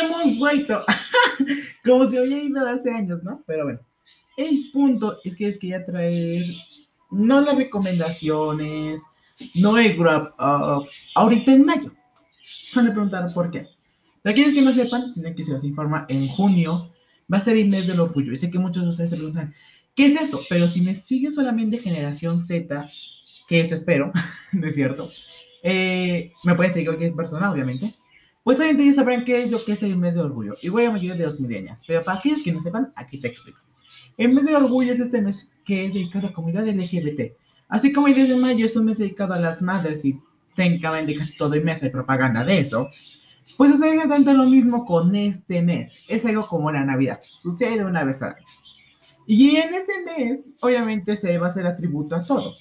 hemos vuelto. Como si hubiera ido hace años, ¿no? Pero bueno, el punto es que les quería traer no las recomendaciones, no el grab ups, ahorita en mayo. Se me preguntar por qué. Para aquellos que no sepan, sino que se los informa, en junio va a ser el mes del orgullo. Y sé que muchos de ustedes se preguntan, ¿qué es eso? Pero si me sigue solamente generación Z, que eso espero, ¿no es cierto? Eh, me pueden seguir cualquier persona, obviamente. Pues obviamente ya sabrán qué es lo que es el mes de orgullo. Y voy a mayoría de los milenias. Pero para aquellos que no sepan, aquí te explico. El mes de orgullo es este mes que es dedicado a la comunidad LGBT. Así como el 10 de mayo es un mes dedicado a las madres y técnicamente casi todo el mes hay propaganda de eso. Pues sucede tanto lo mismo con este mes. Es algo como la Navidad. Sucede una vez al año. Y en ese mes, obviamente, se va a hacer atributo a todo.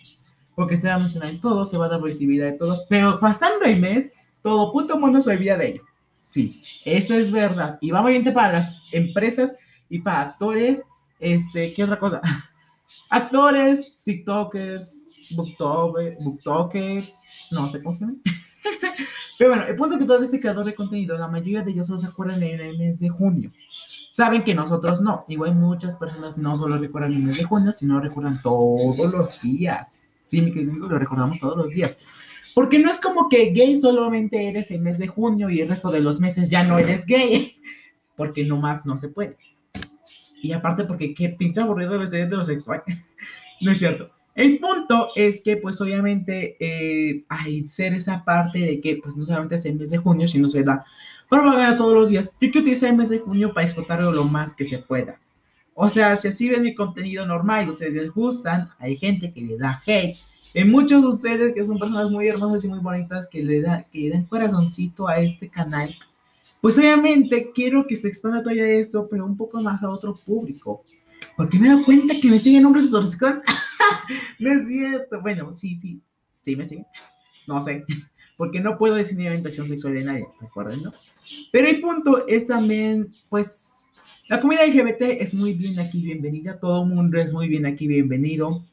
Porque se va a mencionar en todo, se va a dar visibilidad a todos. Pero pasando el mes, todo puto mundo se olvida de ello. Sí, eso es verdad. Y va muy bien para las empresas y para actores. Este, ¿qué otra cosa? Actores, TikTokers, booktokers, no sé cómo se llama. Pero bueno, el punto es que todo ese creador de contenido, la mayoría de ellos solo se acuerdan en el mes de junio. Saben que nosotros no. Igual muchas personas no solo recuerdan el mes de junio, sino recuerdan todos los días. Sí, mi querido lo recordamos todos los días. Porque no es como que gay solamente eres el mes de junio y el resto de los meses ya no eres gay. Porque nomás no se puede. Y aparte porque qué pinche aburrido debe ser heterosexual. no es cierto. El punto es que, pues, obviamente, eh, hay ser esa parte de que, pues, no solamente es el mes de junio, sino se da propaganda todos los días. Yo quiero utilizar el mes de junio para explotarlo lo más que se pueda. O sea, si así ven mi contenido normal y ustedes les gustan, hay gente que le da hate. Hay muchos de ustedes que son personas muy hermosas y muy bonitas que le, da, que le dan corazoncito a este canal. Pues obviamente quiero que se expanda todavía eso, pero un poco más a otro público. Porque me dado cuenta que me siguen hombres tóxicos. no es cierto. Bueno, sí, sí. Sí, me siguen. No sé. Porque no puedo definir la orientación sexual de nadie. Recuerden, ¿no? Pero el punto es también, pues, la comunidad LGBT es muy bien aquí bienvenida. Todo el mundo es muy bien aquí bienvenido.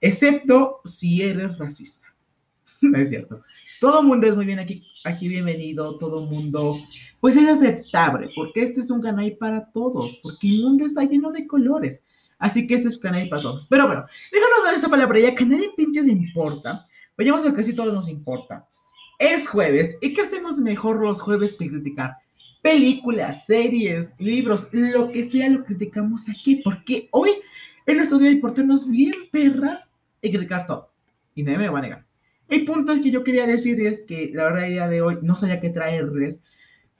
Excepto si eres racista. no es cierto. Todo mundo es muy bien aquí, aquí bienvenido. Todo mundo pues es aceptable, porque este es un canal para todos, porque el mundo está lleno de colores. Así que este es un canal para todos. Pero bueno, déjanos dar esa palabra ya que nadie pinches importa. Vayamos a lo que sí todos nos importa. Es jueves, ¿y qué hacemos mejor los jueves que criticar? Películas, series, libros, lo que sea lo criticamos aquí, porque hoy en nuestro día de portarnos bien perras y criticar todo. Y nadie me va a negar. El punto es que yo quería decir es que la verdad el día de hoy no sabía qué traerles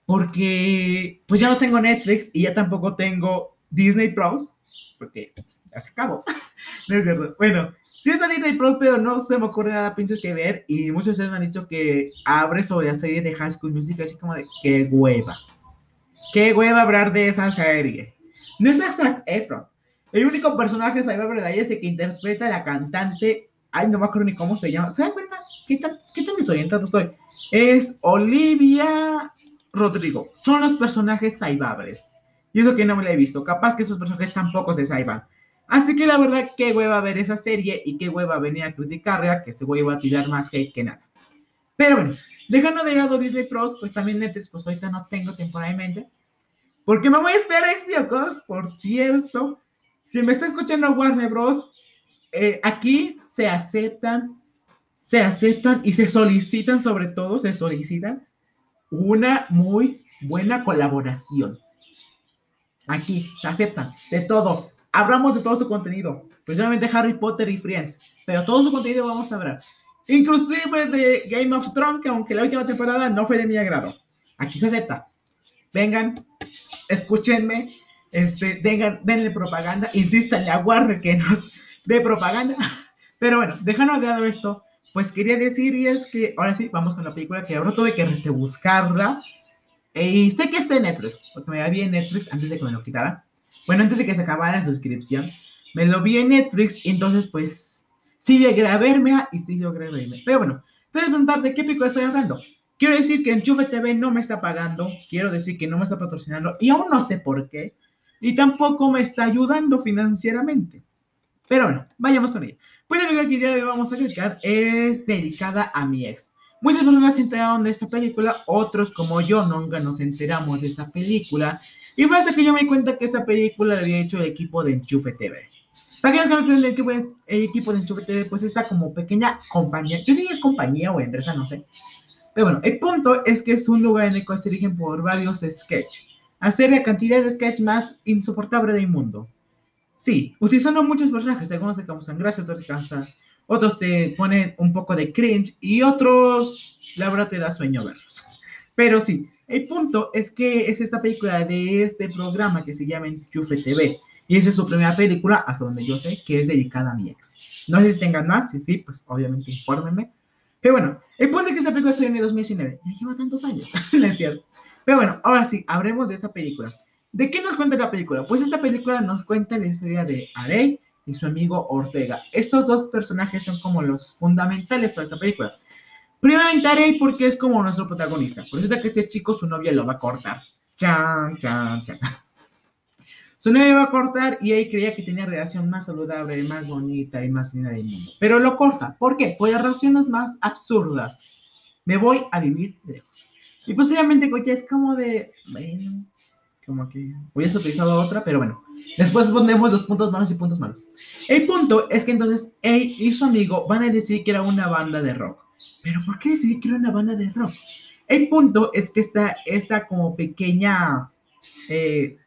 porque pues ya no tengo Netflix y ya tampoco tengo Disney Plus, porque ya se acabó. no es cierto. Bueno, sí está Disney Plus, pero no se me ocurre nada pinches que ver y muchos de ustedes me han dicho que abre sobre la serie de High School Music, así como de qué hueva. Qué hueva hablar de esa serie. No es Zac Efron. El único personaje de ahí es el que interpreta a la cantante. Ay, no me acuerdo ni cómo se llama. ¿Se dan cuenta? ¿Qué tan, qué tan desorientado estoy? Es Olivia Rodrigo. Son los personajes saibables. Y eso que no me lo he visto. Capaz que esos personajes tampoco se saiban. Así que la verdad, qué hueva ver esa serie y qué hueva venir a criticarla, que se hueva a tirar más hate que nada. Pero bueno, dejando de lado Disney Plus, pues también Netflix, pues ahorita no tengo temporalmente. Porque me voy a esperar a HBO por cierto. Si me está escuchando Warner Bros., eh, aquí se aceptan, se aceptan y se solicitan sobre todo, se solicitan una muy buena colaboración. Aquí se aceptan de todo. Hablamos de todo su contenido, principalmente Harry Potter y Friends, pero todo su contenido vamos a hablar. Inclusive de Game of Thrones, que aunque la última temporada no fue de mi agrado. Aquí se acepta. Vengan, escúchenme, este, dengan, denle propaganda, insistan a Warner que nos dé propaganda. Pero bueno, dejando de lado esto, pues quería decir y es que ahora sí, vamos con la película que ahora tuve que buscarla. Y sé que está en Netflix, porque me la vi en Netflix antes de que me lo quitara. Bueno, antes de que se acabara la suscripción, me lo vi en Netflix y entonces pues sí llegué a verme y sí logré verme. Pero bueno, te voy a preguntar de qué película estoy hablando. Quiero decir que Enchufe TV no me está pagando, quiero decir que no me está patrocinando y aún no sé por qué. Y tampoco me está ayudando financieramente. Pero bueno, vayamos con ella. Pues la película que hoy vamos a clicar es dedicada a mi ex. Muchas personas se enteraron de esta película, otros como yo nunca nos enteramos de esta película. Y fue hasta que yo me di cuenta que esta película la había hecho el equipo de Enchufe TV. Para que no el equipo, el equipo de Enchufe TV, pues está como pequeña compañía, yo diría compañía o empresa, no sé. Pero bueno, el punto es que es un lugar en el cual se dirigen por varios sketches. Hacer la cantidad de sketch más insoportable del mundo. Sí, utilizando muchos personajes, algunos te causan gracia, otros te cansan otros te ponen un poco de cringe y otros, la verdad, te da sueño verlos. Pero sí, el punto es que es esta película de este programa que se llama Enchufe TV. Y esa es su primera película, hasta donde yo sé, que es dedicada a mi ex. No sé si tengan más, si sí, pues obviamente infórmenme. Pero bueno, el punto es que esta película salió en 2019. Ya lleva tantos años, es cierto. Pero bueno, ahora sí, hablemos de esta película. ¿De qué nos cuenta la película? Pues esta película nos cuenta la historia de Arey, y su amigo Ortega. Estos dos personajes son como los fundamentales para esta película. Primeramente Arey porque es como nuestro protagonista. Eso que este chico su novia lo va a cortar. Chan, chan, chan. Su novia va a cortar y él creía que tenía relación más saludable, más bonita y más linda del mundo. Pero lo corta. ¿Por qué? Por las razones más absurdas. Me voy a vivir lejos. Y posiblemente ya es como de, bueno, como que hubiese utilizado otra, pero bueno. Después ponemos los puntos malos y puntos malos. El punto es que entonces él y su amigo van a decir que era una banda de rock. Pero ¿por qué decidir que era una banda de rock? El punto es que está esta como pequeña eh,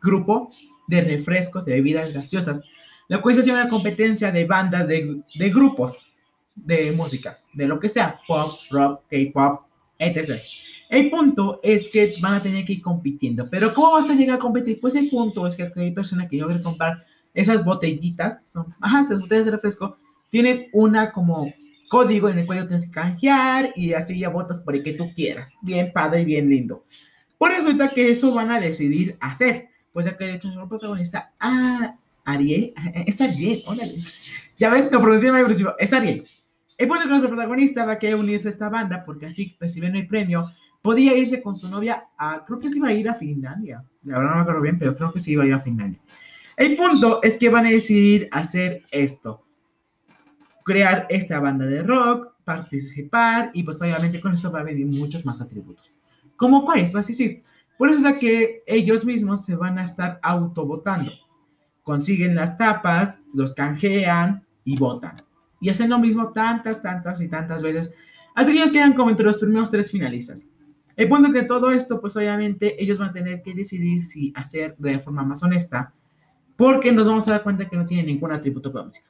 grupo de refrescos, de bebidas gaseosas, la cual se una competencia de bandas, de, de grupos de música, de lo que sea, pop, rock, K-pop, etc. El punto es que van a tener que ir compitiendo. Pero ¿cómo vas a llegar a competir? Pues el punto es que hay personas que a comprar esas botellitas, son, ajá, esas botellas de refresco, tienen una como código en el cual tienes que canjear y así ya votas por el que tú quieras. Bien padre y bien lindo. Por eso resulta que eso van a decidir hacer. Pues acá de hecho el protagonista, ah, Ariel, es Ariel, órale. Ya ven, lo pronuncié agresivo, es Ariel. El punto es que nuestro protagonista va a querer unirse a esta banda porque así reciben el premio podía irse con su novia a, creo que se iba a ir a Finlandia. La verdad no me acuerdo bien, pero creo que se iba a ir a Finlandia. El punto es que van a decidir hacer esto. Crear esta banda de rock, participar y pues obviamente con eso va a venir muchos más atributos. ¿Cómo cuáles? Vas a decir. Por eso es que ellos mismos se van a estar autovotando. Consiguen las tapas, los canjean y votan. Y hacen lo mismo tantas, tantas y tantas veces. Así que ellos quedan como entre los primeros tres finalistas. El punto es que todo esto, pues obviamente ellos van a tener que decidir si hacer de forma más honesta, porque nos vamos a dar cuenta que no tiene ningún atributo para música.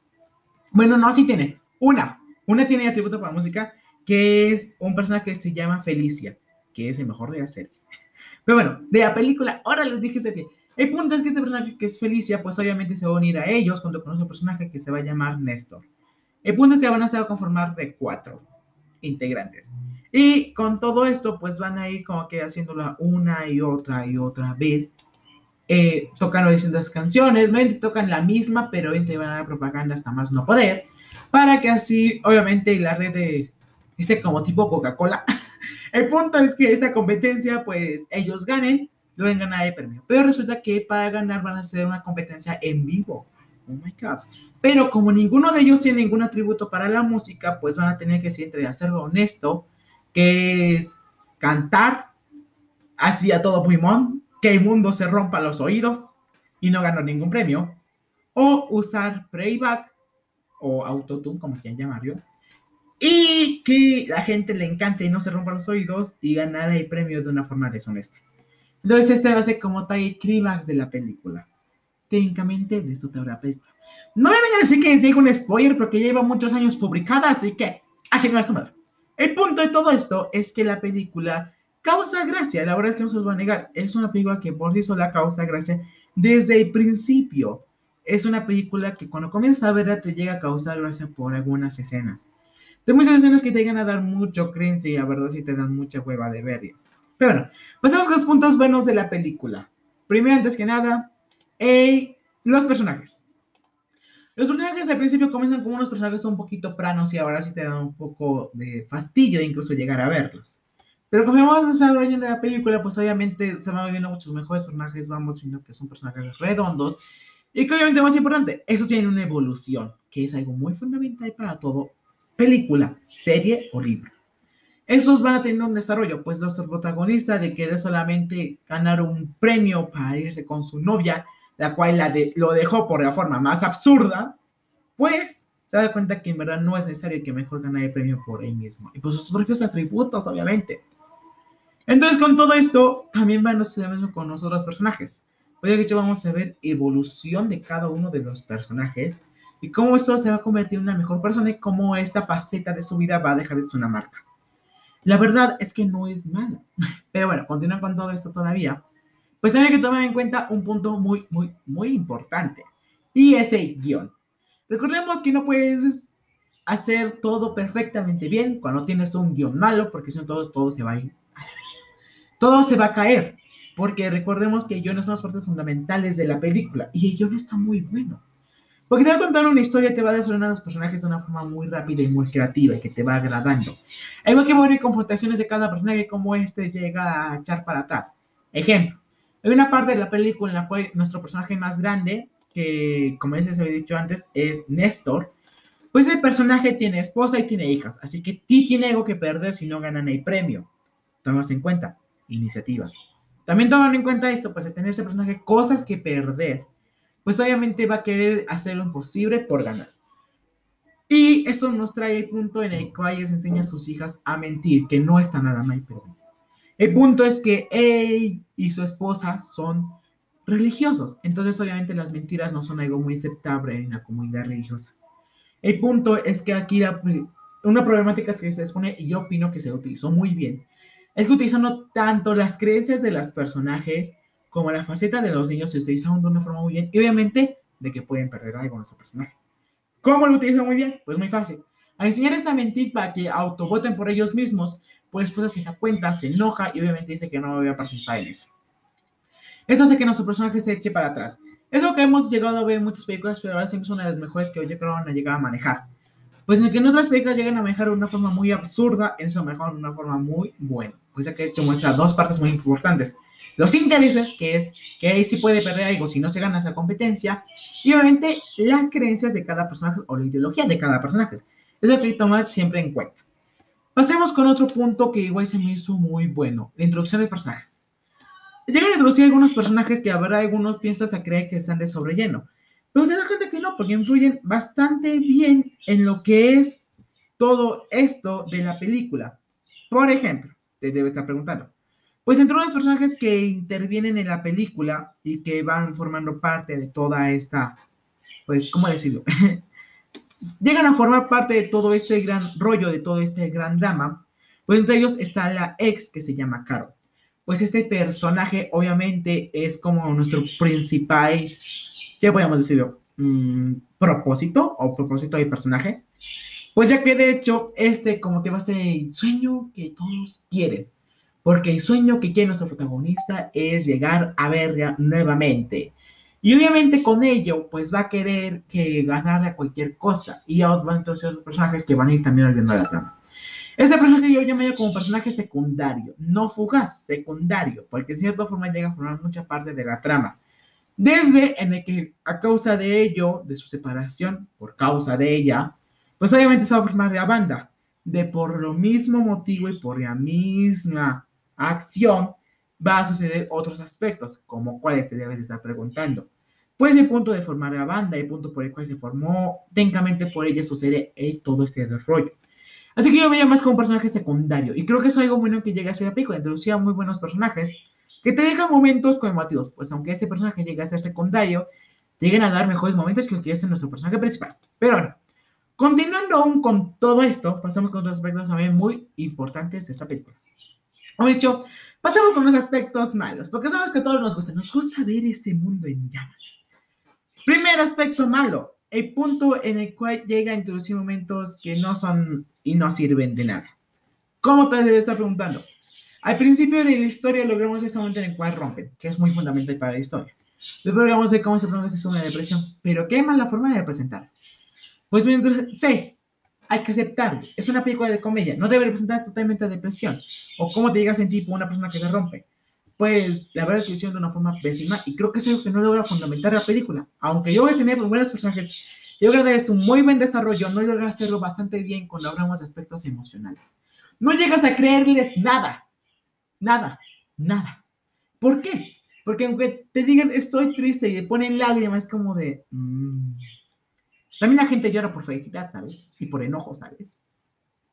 Bueno, no, sí tiene. Una. Una tiene atributo para música, que es un personaje que se llama Felicia, que es el mejor de la serie. Pero bueno, de la película, ahora les dije serie. El punto es que este personaje que es Felicia, pues obviamente se va a unir a ellos junto con otro personaje que se va a llamar Néstor. El punto es que van a ser conformar de cuatro integrantes. Y con todo esto, pues van a ir como que haciéndola una y otra y otra vez. Eh, tocando distintas canciones, no tocan la misma, pero van a dar propaganda hasta más no poder, para que así, obviamente, la red de este como tipo Coca-Cola. el punto es que esta competencia, pues ellos ganen, luego ganar el premio. Pero resulta que para ganar van a hacer una competencia en vivo. Oh my God. Pero como ninguno de ellos tiene ningún atributo para la música, pues van a tener que siempre hacerlo honesto, que es cantar así a todo pulmón, que el mundo se rompa los oídos y no ganar ningún premio, o usar playback o autotune, como quieran llamarlo, y que la gente le encante y no se rompa los oídos y ganar el premio de una forma deshonesta. Entonces, este va a ser como tal el clímax de la película técnicamente de esto te habrá película. No me vengan a decir que les digo un spoiler porque lleva muchos años publicada, así que así no es su madre. El punto de todo esto es que la película causa gracia, la verdad es que no se los voy a negar, es una película que por sí sola causa gracia desde el principio. Es una película que cuando comienzas a verla te llega a causar gracia por algunas escenas. De muchas escenas que te llegan a dar mucho cringe y a verdad sí te dan mucha hueva de verlas. Pero bueno, pasamos con los puntos buenos de la película. Primero, antes que nada, los personajes. Los personajes al principio comienzan como unos personajes un poquito planos y ahora sí te dan un poco de fastidio incluso llegar a verlos. Pero como vamos desarrollando la película, pues obviamente se van viendo muchos mejores personajes, vamos viendo que son personajes redondos y que obviamente más importante, eso tiene una evolución, que es algo muy fundamental para todo película, serie o libro. esos van a tener un desarrollo, pues nuestro protagonista de querer solamente ganar un premio para irse con su novia, la cual la de, lo dejó por la forma más absurda, pues se da cuenta que en verdad no es necesario que mejor gane el premio por él mismo. Y por sus propios atributos, obviamente. Entonces, con todo esto, también va a suceder mismo con los otros personajes. Hoy de hecho vamos a ver evolución de cada uno de los personajes y cómo esto se va a convertir en una mejor persona y cómo esta faceta de su vida va a dejar de ser una marca. La verdad es que no es malo. Pero bueno, continúa con todo esto todavía. Pues también hay que tomar en cuenta un punto muy, muy, muy importante. Y ese guion. Recordemos que no puedes hacer todo perfectamente bien cuando tienes un guion malo, porque si no todo, todo se va a todo se va a caer, porque recordemos que el guion son las partes fundamentales de la película y el guion está muy bueno. Porque te va a contar una historia te va a desarrollar a los personajes de una forma muy rápida y muy creativa y que te va agradando. Hay que ver confrontaciones de cada personaje como este llega a echar para atrás. Ejemplo, hay una parte de la película en la cual nuestro personaje más grande, que como ya se había dicho antes, es Néstor, pues el personaje tiene esposa y tiene hijas, así que ti tiene algo que perder si no ganan el premio. Tomemos en cuenta iniciativas. También tomando en cuenta esto, pues de tener ese personaje cosas que perder, pues obviamente va a querer hacer lo imposible por ganar. Y esto nos trae el punto en el cual ella enseña a sus hijas a mentir, que no está nada mal, pero el punto es que él y su esposa son religiosos, entonces obviamente las mentiras no son algo muy aceptable en la comunidad religiosa. El punto es que aquí una problemática que se expone, y yo opino que se utilizó muy bien, es que utilizando tanto las creencias de los personajes como la faceta de los niños se utilizan de una forma muy bien y obviamente de que pueden perder algo en su personaje. ¿Cómo lo utilizan muy bien? Pues muy fácil. Al enseñar esta mentira para que autovoten por ellos mismos, pues después se da cuenta, se enoja y obviamente dice que no voy a participar en eso. Esto hace que nuestro personaje se eche para atrás. Es lo que hemos llegado a ver en muchas películas, pero ahora siempre es una de las mejores que yo creo van a llegar a manejar. Pues en el que en otras películas llegan a manejar de una forma muy absurda, en eso mejor una forma muy buena pues ya que hecho muestra dos partes muy importantes. Los intereses, que es que ahí sí puede perder algo si no se gana esa competencia, y obviamente las creencias de cada personaje o la ideología de cada personaje. Eso hay que tomar siempre en cuenta. Pasemos con otro punto que igual se me hizo muy bueno, la introducción de personajes. Llegan a introducir algunos personajes que habrá algunos piensas a creer que están de sobrelleno, pero te das cuenta que no, porque influyen bastante bien en lo que es todo esto de la película. Por ejemplo, te debe estar preguntando. Pues entre los personajes que intervienen en la película y que van formando parte de toda esta, pues, ¿cómo decirlo? Llegan a formar parte de todo este gran rollo, de todo este gran drama. Pues entre ellos está la ex que se llama Caro. Pues este personaje obviamente es como nuestro principal, ¿qué podemos decirlo? Mm, propósito o propósito de personaje. Pues ya que de hecho, este como que va a ser el sueño que todos quieren. Porque el sueño que quiere nuestro protagonista es llegar a verla nuevamente. Y obviamente con ello, pues va a querer que ganar a cualquier cosa. Y van a introducir otros personajes que van a ir también a la trama. Este personaje yo llamaría como personaje secundario, no fugaz, secundario, porque de cierta forma llega a formar mucha parte de la trama. Desde en el que a causa de ello, de su separación, por causa de ella, pues obviamente se va a formar la banda. De por lo mismo motivo y por la misma acción va a suceder otros aspectos, como cuáles te debes estar preguntando. Pues el punto de formar la banda, el punto por el cual se formó, técnicamente por ella sucede todo este desarrollo. Así que yo veía más como un personaje secundario. Y creo que eso es algo bueno que llega a ser pico. Introducía muy buenos personajes que te dejan momentos conmemorativos. Pues aunque este personaje llegue a ser secundario, te llegan a dar mejores momentos que lo que es nuestro personaje principal. Pero bueno, Continuando aún con todo esto, pasamos con otros aspectos también muy importantes de esta película. He dicho, pasamos con los aspectos malos, porque son los que a todos nos gustan. Nos gusta ver ese mundo en llamas. Primer aspecto malo, el punto en el cual llega a introducir momentos que no son y no sirven de nada. ¿Cómo te debes estar preguntando? Al principio de la historia logramos ese momento en el cual rompen, que es muy fundamental para la historia. Luego logramos ver cómo se produce una depresión, pero qué mala forma de representar. Pues mientras, sí, hay que aceptar. Es una película de comedia. No debe representar totalmente depresión. O cómo te llega a sentir por una persona que se rompe. Pues la verdad es que lo hicieron de una forma pésima y creo que es algo que no logra fundamentar la película. Aunque yo voy a tener buenos personajes, yo creo que es un muy buen desarrollo, no logra hacerlo bastante bien cuando hablamos de aspectos emocionales. no llegas a creerles nada. Nada, nada. ¿Por qué? Porque aunque te digan estoy triste y te ponen lágrimas, es como de... Mm". También la gente llora por felicidad, ¿sabes? Y por enojo, ¿sabes?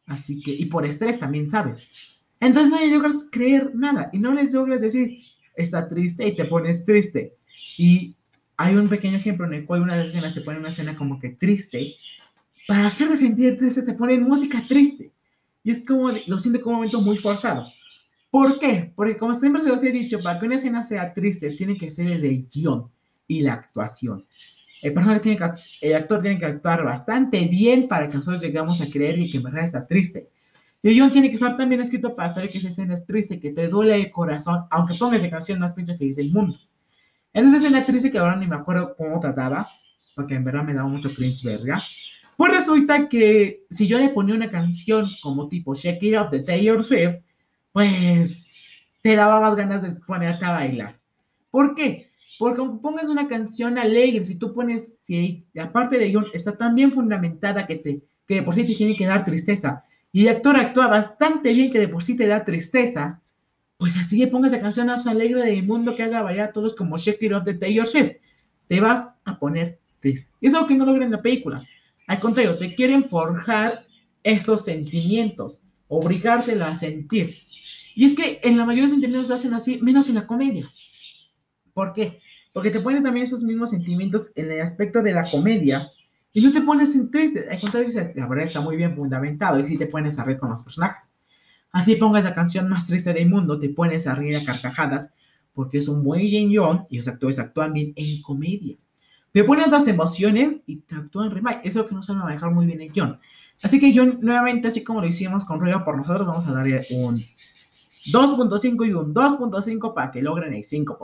Así que, y por estrés también, ¿sabes? Entonces no les logras creer nada y no les logras decir, está triste y te pones triste. Y hay un pequeño ejemplo en el cual una de las escenas te pone una escena como que triste. Para hacerte sentir triste te ponen música triste. Y es como, lo siento como un momento muy forzado. ¿Por qué? Porque como siempre se os he dicho, para que una escena sea triste, tiene que ser el guion y la actuación. El, personaje tiene que, el actor tiene que actuar bastante bien para que nosotros llegamos a creer que en verdad está triste. Y guion tiene que estar también escrito para saber que esa escena es triste, que te duele el corazón, aunque pongas la canción más pinche feliz del mundo. En esa escena triste que ahora ni me acuerdo cómo trataba, porque en verdad me daba mucho cringe verga, pues resulta que si yo le ponía una canción como tipo Shake It Up de Taylor Swift, pues te daba más ganas de ponerte a bailar. ¿Por qué? Porque aunque pongas una canción alegre, si tú pones, si la parte de guion está tan bien fundamentada que, te, que por sí te tiene que dar tristeza, y el actor actúa bastante bien que de por sí te da tristeza, pues así le pongas la canción más alegre del mundo que haga bailar a todos como Shake It Off de Taylor Swift, te vas a poner triste. Y es algo que no logran en la película. Al contrario, te quieren forjar esos sentimientos, obligártela a sentir. Y es que en la mayoría de los sentimientos lo hacen así, menos en la comedia. ¿Por qué? Porque te ponen también esos mismos sentimientos en el aspecto de la comedia y no te pones en triste. Al contrario, dices, la verdad está muy bien fundamentado y sí te pones a reír con los personajes. Así pongas la canción más triste del mundo, te pones a reír a carcajadas porque es un buen guion y los actores actúan bien en comedias. Te ponen otras emociones y te actúan re mal. Es lo que no saben manejar muy bien el guion. Así que yo nuevamente, así como lo hicimos con Ruega por nosotros, vamos a darle un 2.5 y un 2.5 para que logren el 5%.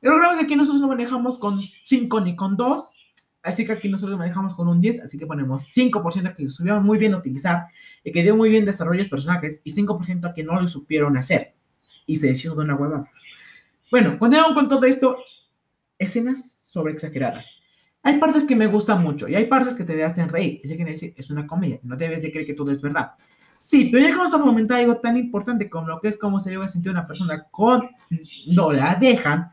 Pero creo que nosotros no manejamos con 5 ni con 2. Así que aquí nosotros manejamos con un 10, así que ponemos 5% a lo supieron muy bien utilizar y que dio muy bien desarrollo de personajes y 5% a que no lo supieron hacer y se decidió de una hueva. Bueno, continuamos con todo esto, escenas sobre exageradas. Hay partes que me gustan mucho y hay partes que te hacen reír. Eso quiere decir, es una comedia, no debes de creer que todo es verdad. Sí, pero ya que vamos a fomentar algo tan importante como lo que es cómo se debe sentir una persona cuando la dejan,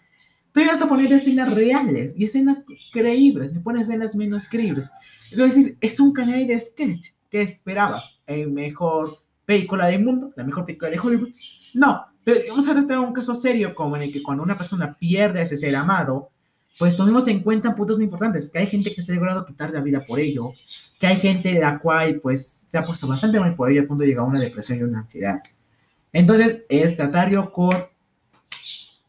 te vas a poner escenas reales y escenas creíbles, me pones escenas menos creíbles. Es decir, es un canal de sketch. ¿Qué esperabas? ¿El mejor película del mundo? ¿La mejor película de Hollywood? No, pero vamos a tratar un caso serio como en el que cuando una persona pierde a ese ser amado, pues tomemos en cuenta puntos muy importantes, que hay gente que se ha logrado quitar la vida por ello, que hay gente la cual pues se ha puesto bastante mal por ello al punto de llegar a una depresión y una ansiedad. Entonces, es tratarlo con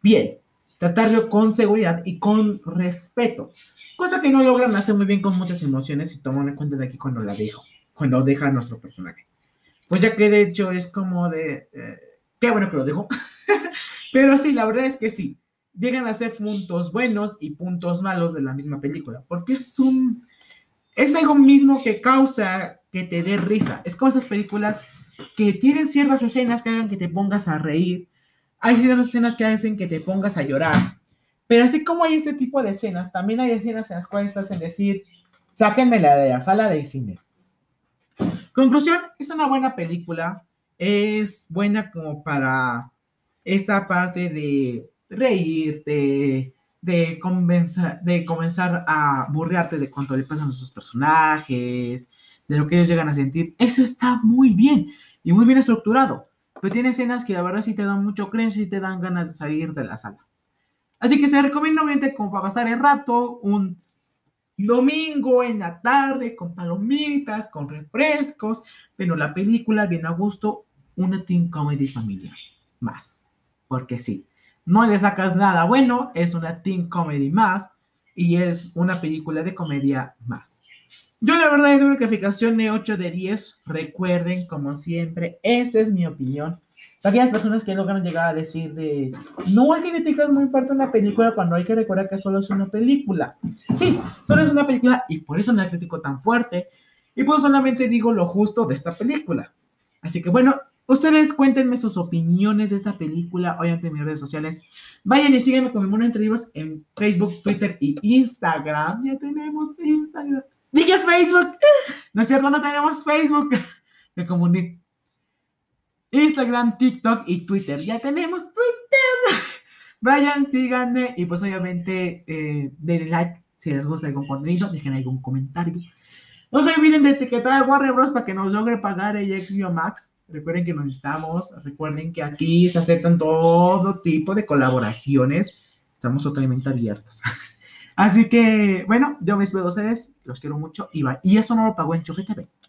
bien, tratarlo con seguridad y con respeto, cosa que no logran hacer muy bien con muchas emociones y toman en cuenta de aquí cuando la dejo, cuando deja a nuestro personaje. Pues ya que de hecho es como de, eh, qué bueno que lo dejo, pero sí, la verdad es que sí, llegan a ser puntos buenos y puntos malos de la misma película, porque es un, es algo mismo que causa que te dé risa, es como esas películas que tienen ciertas escenas que hagan que te pongas a reír, hay ciertas escenas que hacen que te pongas a llorar. Pero así como hay este tipo de escenas, también hay escenas en las cuales estás en decir, sáquenmela de la sala de cine. Conclusión, es una buena película. Es buena como para esta parte de reír, de, comenzar, de comenzar a burrearte de cuánto le pasan a sus personajes, de lo que ellos llegan a sentir. Eso está muy bien y muy bien estructurado. Pero tiene escenas que la verdad sí te dan mucho cringe y te dan ganas de salir de la sala. Así que se recomienda obviamente como para pasar el rato, un domingo en la tarde con palomitas, con refrescos, pero la película viene a gusto, una teen comedy familiar. Más. Porque sí, no le sacas nada bueno, es una teen comedy más y es una película de comedia más. Yo la verdad doy una calificación de 8 de 10. Recuerden, como siempre, esta es mi opinión. Aquellas personas que logran llegar a decir de, no hay críticas muy fuerte una película cuando hay que recordar que solo es una película. Sí, solo es una película y por eso no la critico tan fuerte. Y pues solamente digo lo justo de esta película. Así que bueno, ustedes cuéntenme sus opiniones de esta película, obviamente en mis redes sociales. Vayan y síganme con mi mono entre vivos en Facebook, Twitter y Instagram. Ya tenemos Instagram. Dije Facebook. No es cierto, no tenemos Facebook. Me confundí. Instagram, TikTok y Twitter. Ya tenemos Twitter. Vayan, síganme y pues obviamente eh, denle like si les gusta algún contenido, dejen algún comentario. No se olviden de etiquetar a Warner Bros. para que nos logre pagar el XBO Max. Recuerden que nos estamos, recuerden que aquí se aceptan todo tipo de colaboraciones. Estamos totalmente abiertos. Así que, bueno, yo de ustedes, los quiero mucho y Y eso no lo pagó en Chofe TV.